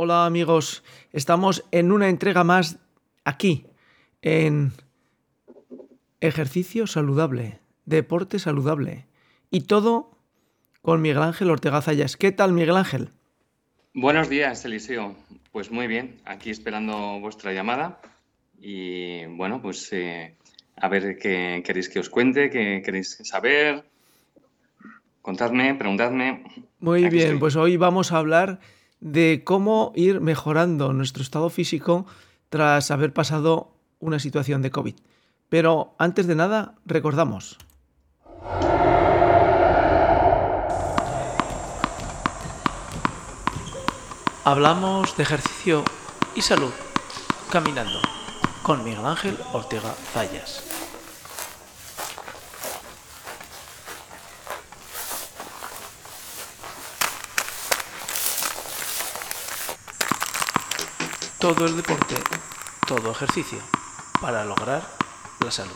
Hola amigos, estamos en una entrega más aquí, en ejercicio saludable, deporte saludable y todo con Miguel Ángel Ortega Zayas. ¿Qué tal Miguel Ángel? Buenos días, Eliseo. Pues muy bien, aquí esperando vuestra llamada y bueno, pues eh, a ver qué queréis que os cuente, qué queréis saber. Contadme, preguntadme. Muy bien, pues hoy vamos a hablar de cómo ir mejorando nuestro estado físico tras haber pasado una situación de COVID. Pero antes de nada, recordamos. Hablamos de ejercicio y salud caminando con Miguel Ángel Ortega Zayas. Todo el deporte, todo ejercicio para lograr la salud.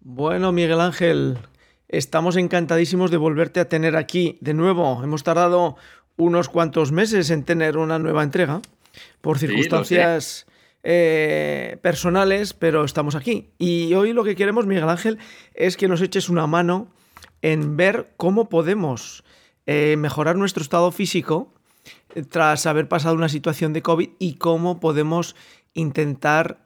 Bueno, Miguel Ángel, estamos encantadísimos de volverte a tener aquí de nuevo. Hemos tardado unos cuantos meses en tener una nueva entrega por circunstancias eh, personales, pero estamos aquí. Y hoy lo que queremos, Miguel Ángel, es que nos eches una mano en ver cómo podemos eh, mejorar nuestro estado físico eh, tras haber pasado una situación de COVID y cómo podemos intentar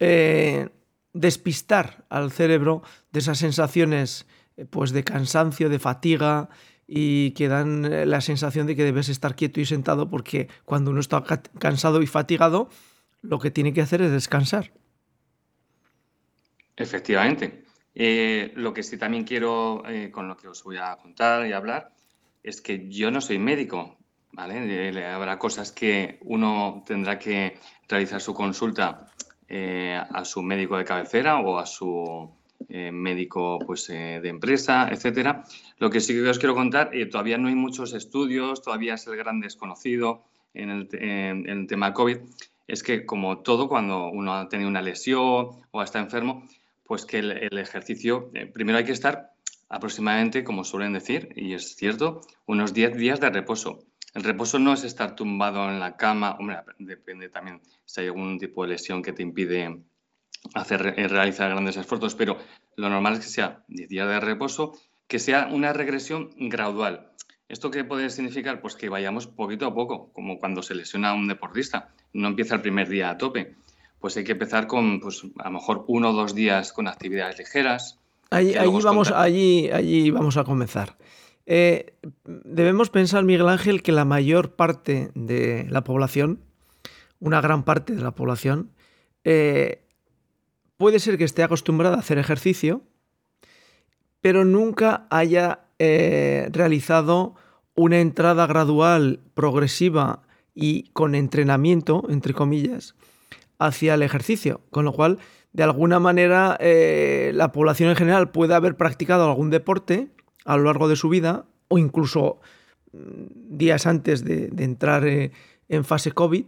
eh, despistar al cerebro de esas sensaciones pues de cansancio, de fatiga y que dan la sensación de que debes estar quieto y sentado porque cuando uno está cansado y fatigado, lo que tiene que hacer es descansar. Efectivamente. Eh, lo que sí también quiero, eh, con lo que os voy a contar y hablar, es que yo no soy médico, ¿vale? Eh, habrá cosas que uno tendrá que realizar su consulta a su médico de cabecera o a su médico pues, de empresa, etcétera. Lo que sí que os quiero contar, todavía no hay muchos estudios, todavía es el gran desconocido en el, en el tema COVID, es que como todo, cuando uno ha tenido una lesión o está enfermo, pues que el, ejercicio, eh, primero hay que estar aproximadamente, como suelen decir, y es cierto, unos 10 días de reposo. El reposo no es estar tumbado en la cama, depende también si hay algún tipo de lesión que te impide hacer, eh, realizar grandes esfuerzos, pero lo normal es que sea 10 días de reposo, que sea una regresión gradual. ¿Esto qué puede significar? Pues que vayamos poquito a poco, como cuando se lesiona un deportista. No empieza el primer día a tope pues hay que empezar con, pues, a lo mejor uno o dos días con actividades ligeras. Allí, vamos, allí, allí vamos a comenzar. Eh, debemos pensar, Miguel Ángel, que la mayor parte de la población, una gran parte de la población, eh, puede ser que esté acostumbrada a hacer ejercicio, pero nunca haya eh, realizado una entrada gradual, progresiva y con entrenamiento, entre comillas, hacia el ejercicio, con lo cual, de alguna manera, eh, la población en general puede haber practicado algún deporte a lo largo de su vida o incluso mm, días antes de, entrar eh, en fase COVID,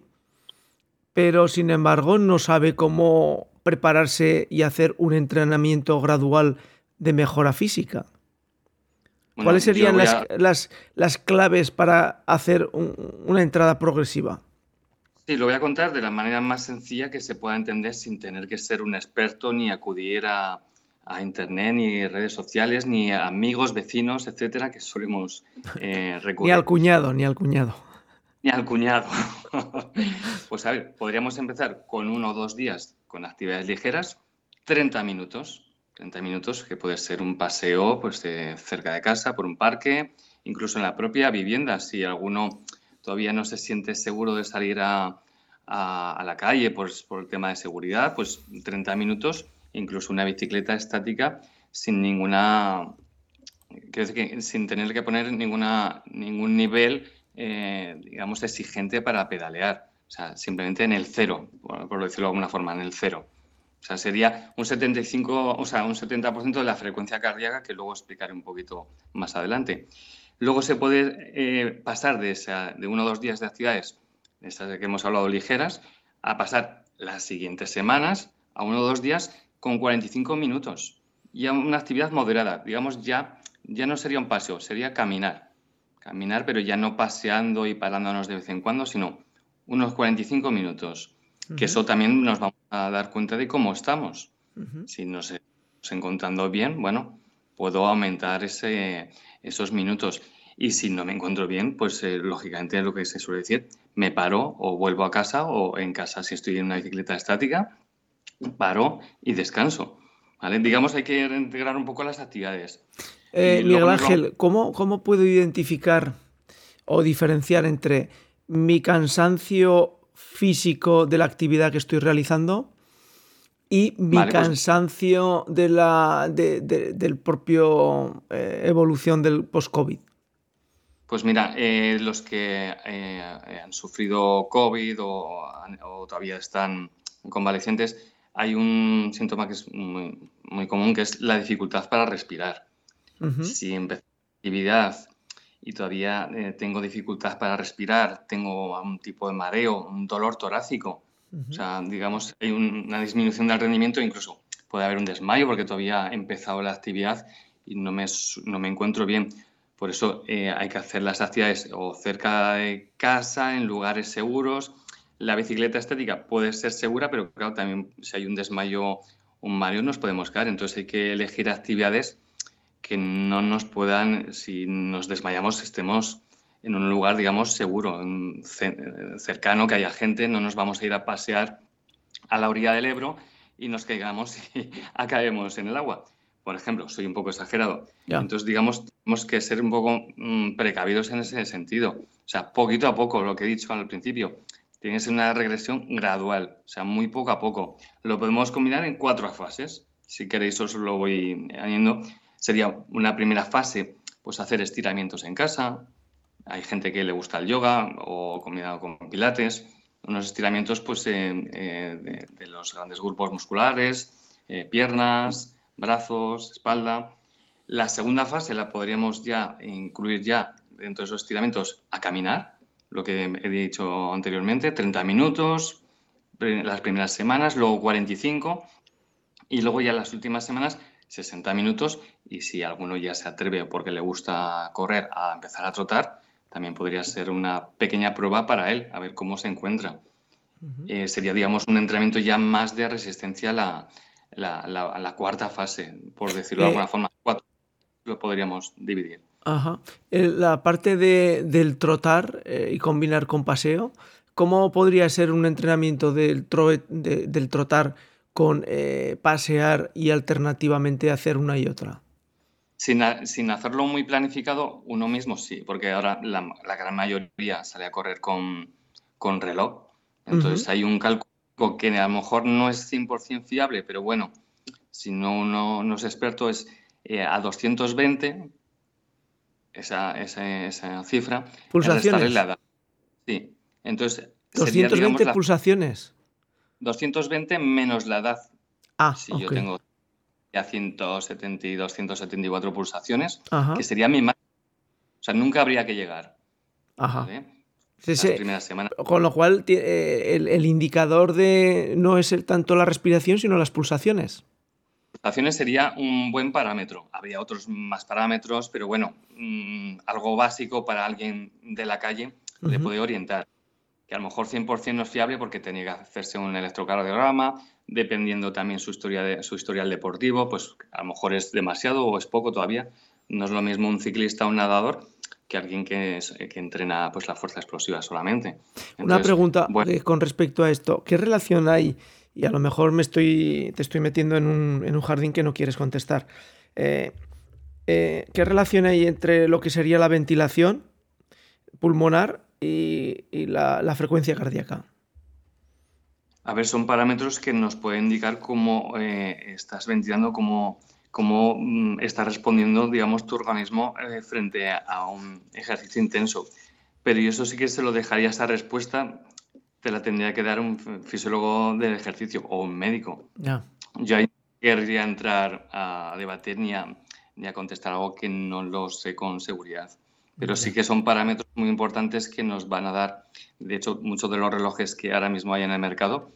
pero sin embargo no sabe cómo prepararse y hacer un entrenamiento gradual de mejora física. ¿Cuáles serían las, claves para hacer una entrada progresiva? Sí, lo voy a contar de la manera más sencilla que se pueda entender sin tener que ser un experto ni acudir a, Internet, ni redes sociales, ni a amigos, vecinos, etcétera, que solemos eh, recurrir. ni al cuñado, ni al cuñado. Ni al cuñado. pues a ver, podríamos empezar con uno o dos días con actividades ligeras, 30 minutos. 30 minutos que puede ser un paseo pues, cerca de casa, por un parque, incluso en la propia vivienda, si alguno todavía no se siente seguro de salir a, la calle por, el tema de seguridad, pues 30 minutos, incluso una bicicleta estática sin ninguna, sin tener que poner ninguna, ningún nivel, eh, digamos, exigente para pedalear. O sea, simplemente en el cero, por, decirlo de alguna forma, en el cero. O sea, sería un 75, o sea, un 70% de la frecuencia cardíaca que luego explicaré un poquito más adelante. Luego se puede eh, pasar de, de uno o dos días de actividades, estas de que hemos hablado ligeras, a pasar las siguientes semanas a uno o dos días con 45 minutos. y una actividad moderada. Digamos, ya, ya no sería un paseo, sería caminar. Caminar, pero ya no paseando y parándonos de vez en cuando, sino unos 45 minutos. Que eso también nos vamos a dar cuenta de cómo estamos. Si nos estamos encontrando bien, bueno, puedo aumentar ese, esos minutos. Y si no me encuentro bien, pues eh, lógicamente es lo que se suele decir, me paro o vuelvo a casa o en casa si estoy en una bicicleta estática, paro y descanso. ¿vale? Digamos, hay que integrar un poco las actividades. Eh, Miguel Ángel, ¿cómo, ¿cómo puedo identificar o diferenciar entre mi cansancio físico de la actividad que estoy realizando y mi pues cansancio de la del propio eh, evolución del post-COVID? Pues mira, eh, los que eh, han sufrido COVID o, todavía están convalecientes, hay un síntoma que es muy, común, que es la dificultad para respirar. Si empecé actividad y todavía tengo dificultad para respirar, tengo un tipo de mareo, un dolor torácico, o sea, digamos, hay una disminución del rendimiento, incluso puede haber un desmayo porque todavía he empezado la actividad y no me, no me encuentro bien. Por eso eh, hay que hacer las actividades o cerca de casa, en lugares seguros. La bicicleta estética puede ser segura, pero claro, también si hay un desmayo, un mareo, nos podemos caer. Entonces hay que elegir actividades que no nos puedan, si nos desmayamos, estemos en un lugar, digamos, seguro, cercano, que haya gente, no nos vamos a ir a pasear a la orilla del Ebro y nos caigamos y acabemos en el agua. Por ejemplo, soy un poco exagerado. Entonces, digamos, tenemos que ser un poco mm, precavidos en ese sentido. O sea, poquito a poco, lo que he dicho al principio, tiene que ser una regresión gradual, o sea, muy poco a poco. Lo podemos combinar en cuatro fases. Si queréis, os lo voy añadiendo. Sería una primera fase, pues hacer estiramientos en casa, hay gente que le gusta el yoga o combinado con pilates, unos estiramientos pues, eh, de, los grandes grupos musculares, eh, piernas, brazos, espalda. La segunda fase la podríamos ya incluir ya dentro de esos estiramientos a caminar, lo que he dicho anteriormente, 30 minutos, las primeras semanas, luego 45 y luego ya las últimas semanas 60 minutos y si alguno ya se atreve porque le gusta correr a empezar a trotar, también podría ser una pequeña prueba para él, a ver cómo se encuentra. Eh, sería, digamos, un entrenamiento ya más de resistencia a la, cuarta fase, por decirlo de eh, alguna forma. Lo podríamos dividir. Ajá. La parte de, del trotar eh, y combinar con paseo, ¿cómo podría ser un entrenamiento del, del trotar con pasear y alternativamente hacer una y otra? Sin, hacerlo muy planificado, uno mismo sí, porque ahora la, gran mayoría sale a correr con, reloj. Entonces hay un cálculo que a lo mejor no es 100% fiable, pero bueno, si no uno no es experto, es eh, a 220, esa, esa, cifra. Pulsaciones. Sí. Entonces. 220 pulsaciones. 220 menos la edad. Ah, si yo tengo a 172, 174 pulsaciones, que sería mi máximo. O sea, nunca habría que llegar. Ajá. Sí, sí. Con lo cual, eh, el, indicador de no es el, tanto la respiración, sino las pulsaciones. Pulsaciones sería un buen parámetro. Habría otros más parámetros, pero bueno, mm, algo básico para alguien de la calle le puede orientar. Que a lo mejor 100% no es fiable porque tenía que hacerse un electrocardiograma, dependiendo también su, historia de, su historial deportivo, pues a lo mejor es demasiado o es poco todavía. No es lo mismo un ciclista o un nadador que alguien que, que entrena pues, la fuerza explosiva solamente. Una pregunta eh, con respecto a esto. ¿Qué relación hay? Y a lo mejor me estoy, te estoy metiendo en un, en un jardín que no quieres contestar. Eh, eh, ¿Qué relación hay entre lo que sería la ventilación pulmonar y, la, la frecuencia cardíaca? A ver, son parámetros que nos pueden indicar cómo eh, estás ventilando, cómo, cómo mm, está respondiendo, digamos, tu organismo frente a, un ejercicio intenso. Pero yo eso sí que se lo dejaría esa respuesta, te la tendría que dar un fisiólogo del ejercicio o un médico. Yo ahí querría entrar a debatir ni a, ni a contestar algo que no lo sé con seguridad. Pero sí que son parámetros muy importantes que nos van a dar, de hecho, muchos de los relojes que ahora mismo hay en el mercado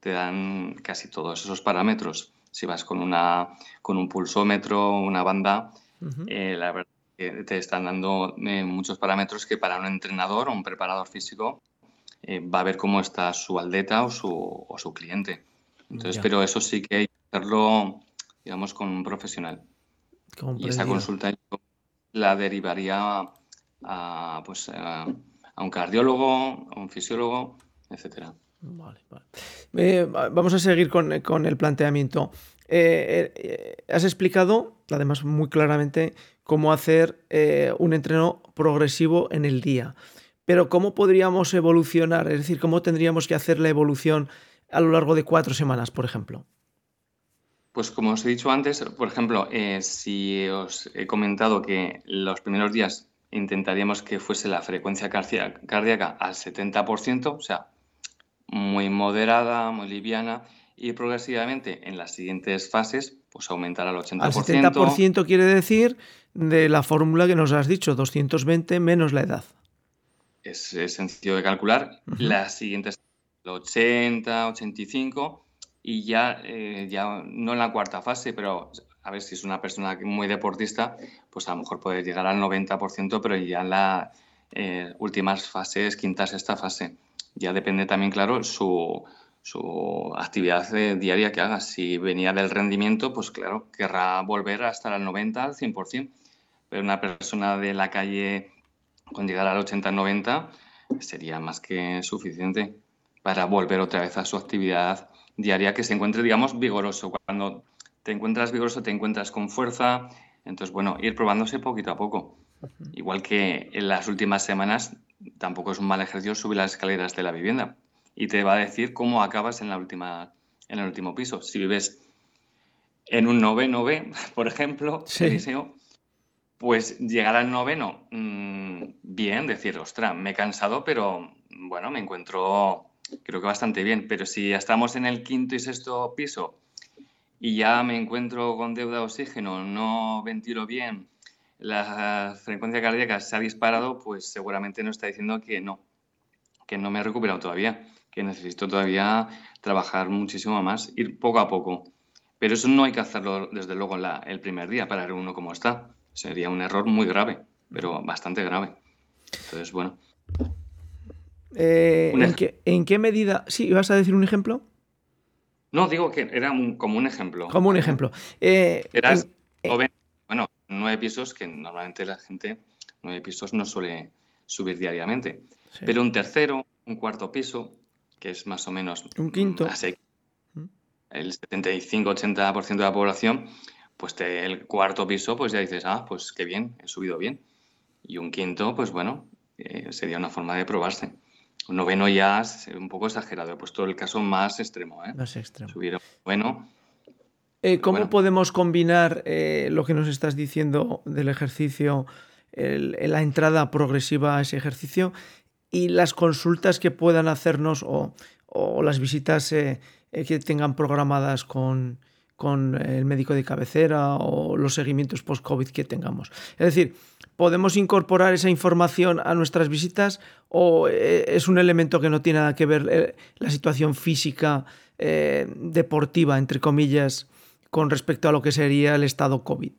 te dan casi todos esos parámetros. Si vas con, una, con un pulsómetro, una banda, eh, la verdad que te están dando eh, muchos parámetros que para un entrenador o un preparador físico va a ver cómo está su aldeta o su, o su cliente. Entonces, pero eso sí que hay que hacerlo, digamos, con un profesional. Y esa consulta la derivaría a, pues, a, un cardiólogo, a un fisiólogo, etcétera. Vale, vale. Eh, vamos a seguir con, el planteamiento. Eh, eh, has explicado, además muy claramente, cómo hacer un entreno progresivo en el día. Pero ¿cómo podríamos evolucionar? Es decir, ¿cómo tendríamos que hacer la evolución a lo largo de cuatro semanas, por ejemplo? Pues como os he dicho antes, por ejemplo, eh, si os he comentado que los primeros días intentaríamos que fuese la frecuencia cardíaca al 70%, o sea, muy moderada, muy liviana, y progresivamente en las siguientes fases, pues aumentar al 80%. Al 70% quiere decir de la fórmula que nos has dicho, 220 menos la edad. Es, sencillo de calcular. Las siguientes 80, 85 y ya, eh, ya no en la cuarta fase, pero a ver si es una persona muy deportista, pues a lo mejor puede llegar al 90%, pero ya en las eh, últimas fases, quinta, sexta fase. Ya depende también, claro, su, su actividad eh, diaria que haga. Si venía del rendimiento, pues claro, querrá volver a estar al 90, al 100%. Pero una persona de la calle con llegar al 80-90 sería más que suficiente para volver otra vez a su actividad diaria que se encuentre, digamos, vigoroso. Cuando te encuentras vigoroso, te encuentras con fuerza. Entonces, bueno, ir probándose poquito a poco. Igual que en las últimas semanas, tampoco es un mal ejercicio subir las escaleras de la vivienda. Y te va a decir cómo acabas en, la última, en el último piso. Si vives en un noveno B, por ejemplo, pues llegar al noveno, mm, bien, decir, ostras, me he cansado, pero bueno, me encuentro creo que bastante bien. Pero si estamos en el quinto y sexto piso y ya me encuentro con deuda de oxígeno, no ventilo bien, la frecuencia cardíaca se ha disparado, pues seguramente nos está diciendo que no, que no me he recuperado todavía, que necesito todavía trabajar muchísimo más, ir poco a poco. Pero eso no hay que hacerlo desde luego el primer día para ver uno cómo está. Sería un error muy grave, pero bastante grave. Entonces, bueno, eh, ¿en, qué, medida? Sí, ¿vas a decir un ejemplo? No, digo que era como un ejemplo. Como un ejemplo. Eh, bueno, nueve pisos que normalmente la gente, nueve pisos no suele subir diariamente. Pero un tercero, un cuarto piso, que es más o menos... Un quinto. Mm. el 75-80% de la población, pues el cuarto piso, pues ya dices, ah, pues qué bien, he subido bien. Y un quinto, pues bueno, eh, sería una forma de probarse noveno ya es un poco exagerado. He puesto el caso más extremo. ¿eh? Más extremo. Subir bueno. Eh, ¿Cómo podemos combinar eh, lo que nos estás diciendo del ejercicio, la entrada progresiva a ese ejercicio y las consultas que puedan hacernos o, las visitas eh, que tengan programadas con, con el médico de cabecera o los seguimientos post-COVID que tengamos? Es decir, ¿Podemos incorporar esa información a nuestras visitas o eh, es un elemento que no tiene nada que ver eh, la situación física eh, deportiva, entre comillas, con respecto a lo que sería el estado COVID?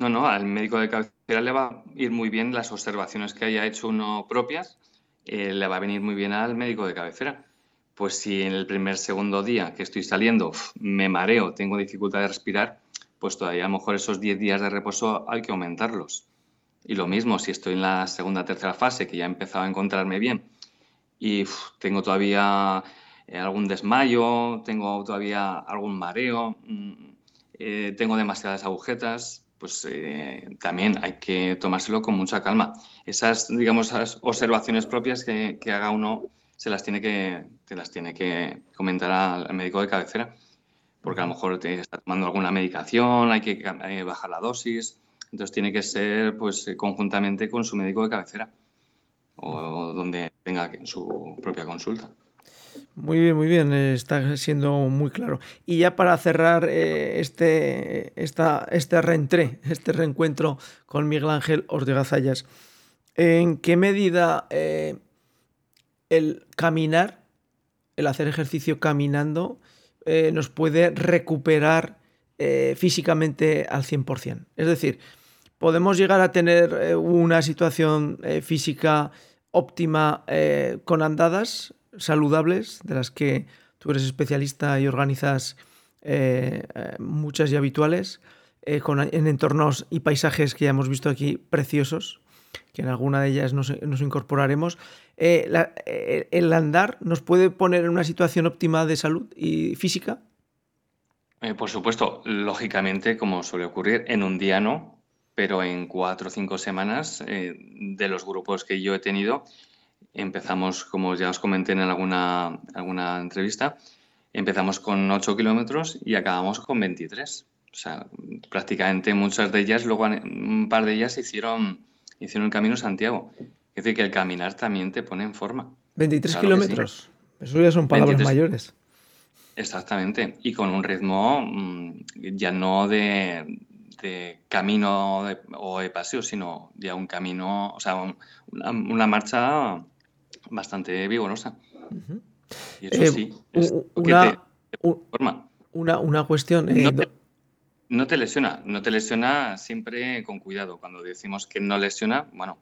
No, no, al médico de cabecera le va a ir muy bien las observaciones que haya hecho uno propias, le va a venir muy bien al médico de cabecera. Pues si en el primer, segundo día que estoy saliendo me mareo, tengo dificultad de respirar, pues todavía a lo mejor esos 10 días de reposo hay que aumentarlos. Y lo mismo, si estoy en la segunda tercera fase, que ya he empezado a encontrarme bien, y tengo todavía eh, algún desmayo, tengo todavía algún mareo, mm, eh, tengo demasiadas agujetas, pues eh, también hay que tomárselo con mucha calma. Esas, digamos, esas observaciones propias que, que haga uno se las tiene que, te las tiene que comentar al, médico de cabecera, porque a lo mejor te está tomando alguna medicación, hay que bajar la dosis, entonces tiene que ser pues eh, conjuntamente con su médico de cabecera o donde tenga su propia consulta. Muy bien, muy bien, está siendo muy claro. Y ya para cerrar eh, este, esta, este reentré, este reencuentro con Miguel Ángel Ortega Zayas, ¿en qué medida eh, el caminar, el hacer ejercicio caminando, eh, nos puede recuperar eh, físicamente al 100%. Es decir, podemos llegar a tener eh, una situación física óptima con andadas saludables, de las que tú eres especialista y organizas muchas y habituales, en entornos y paisajes que ya hemos visto aquí preciosos, que en alguna de ellas nos, incorporaremos. ¿El andar nos puede poner en una situación óptima de salud y física? Eh, por supuesto, lógicamente, como suele ocurrir, en un día no, pero en cuatro o cinco semanas eh, de los grupos que yo he tenido, empezamos, como ya os comenté en alguna, alguna entrevista, empezamos con 8 kilómetros y acabamos con 23. O sea, prácticamente muchas de ellas, luego un par de ellas hicieron, hicieron el Camino Santiago. Es decir, que el caminar también te pone en forma. 23 kilómetros. Eso ya son palabras mayores. Exactamente, y con un ritmo mm, ya no de, camino o de paseo, sino ya un camino, o sea, una, marcha bastante vigorosa. Y eso eh, sí, una, una, cuestión. Eh, no, te, lesiona, no te lesiona siempre con cuidado. Cuando decimos que no lesiona, bueno,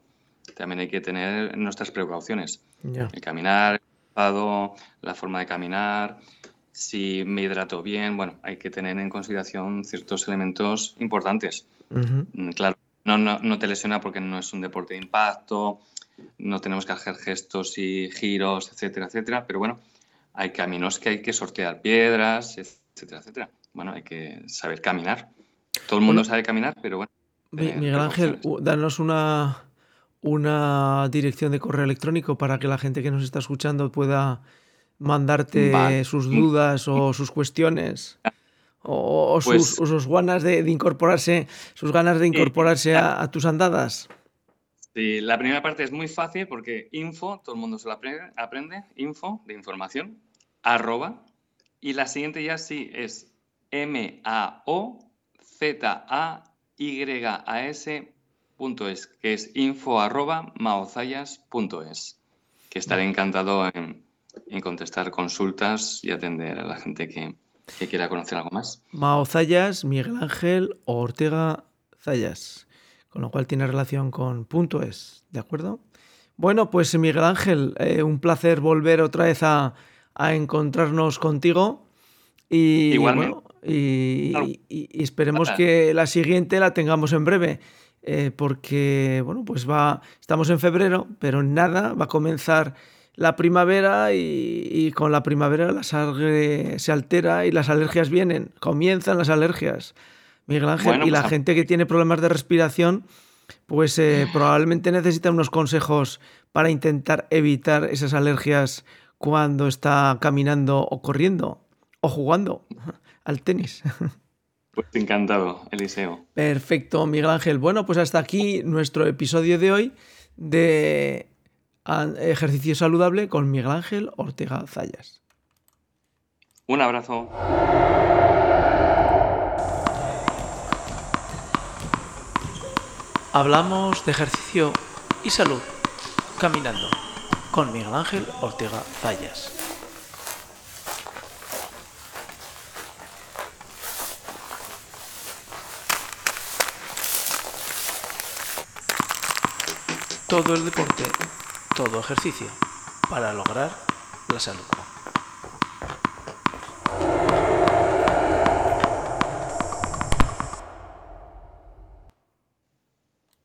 también hay que tener nuestras precauciones. El caminar, la forma de caminar, si me hidrato bien, bueno, hay que tener en consideración ciertos elementos importantes. Mm, claro, no, no, te lesiona porque no es un deporte de impacto, no tenemos que hacer gestos y giros, etcétera, etcétera, pero bueno, hay caminos que hay que sortear piedras, etcétera, etcétera. Bueno, hay que saber caminar. Todo el mundo sabe caminar, pero bueno. Miguel Ángel, danos una, una dirección de correo electrónico para que la gente que nos está escuchando pueda mandarte sus dudas o sus cuestiones o, sus, pues ganas de, incorporarse, sus ganas de incorporarse a, tus andadas. Sí, la primera parte es muy fácil porque info, todo el mundo se lo aprende, info de información, arroba, y la siguiente ya sí es M-A-O-Z-A-Y-A-S punto es, que es info arroba maozayas.es, que estaré encantado en, en contestar consultas y atender a la gente que, quiera conocer algo más. Mao Zayas, Miguel Ángel Ortega Zayas, con lo cual tiene relación con punto es, ¿de acuerdo? Bueno, pues Miguel Ángel, eh, un placer volver otra vez a, encontrarnos contigo. Y, bueno, y, esperemos que la siguiente la tengamos en breve. Eh, porque, bueno, pues va, estamos en febrero, pero nada, va a comenzar la primavera y, con la primavera la sangre se altera y las alergias vienen, comienzan las alergias. Miguel Ángel, y la pues gente que tiene problemas de respiración, pues eh, probablemente necesita unos consejos para intentar evitar esas alergias cuando está caminando o corriendo o jugando al tenis. Pues encantado, Eliseo. Perfecto, Miguel Ángel. Bueno, pues hasta aquí nuestro episodio de hoy de Ejercicio Saludable con Miguel Ángel Ortega Zayas. Un abrazo. Hablamos de ejercicio y salud caminando con Miguel Ángel Ortega Zayas. Todo el deporte todo ejercicio para lograr la salud.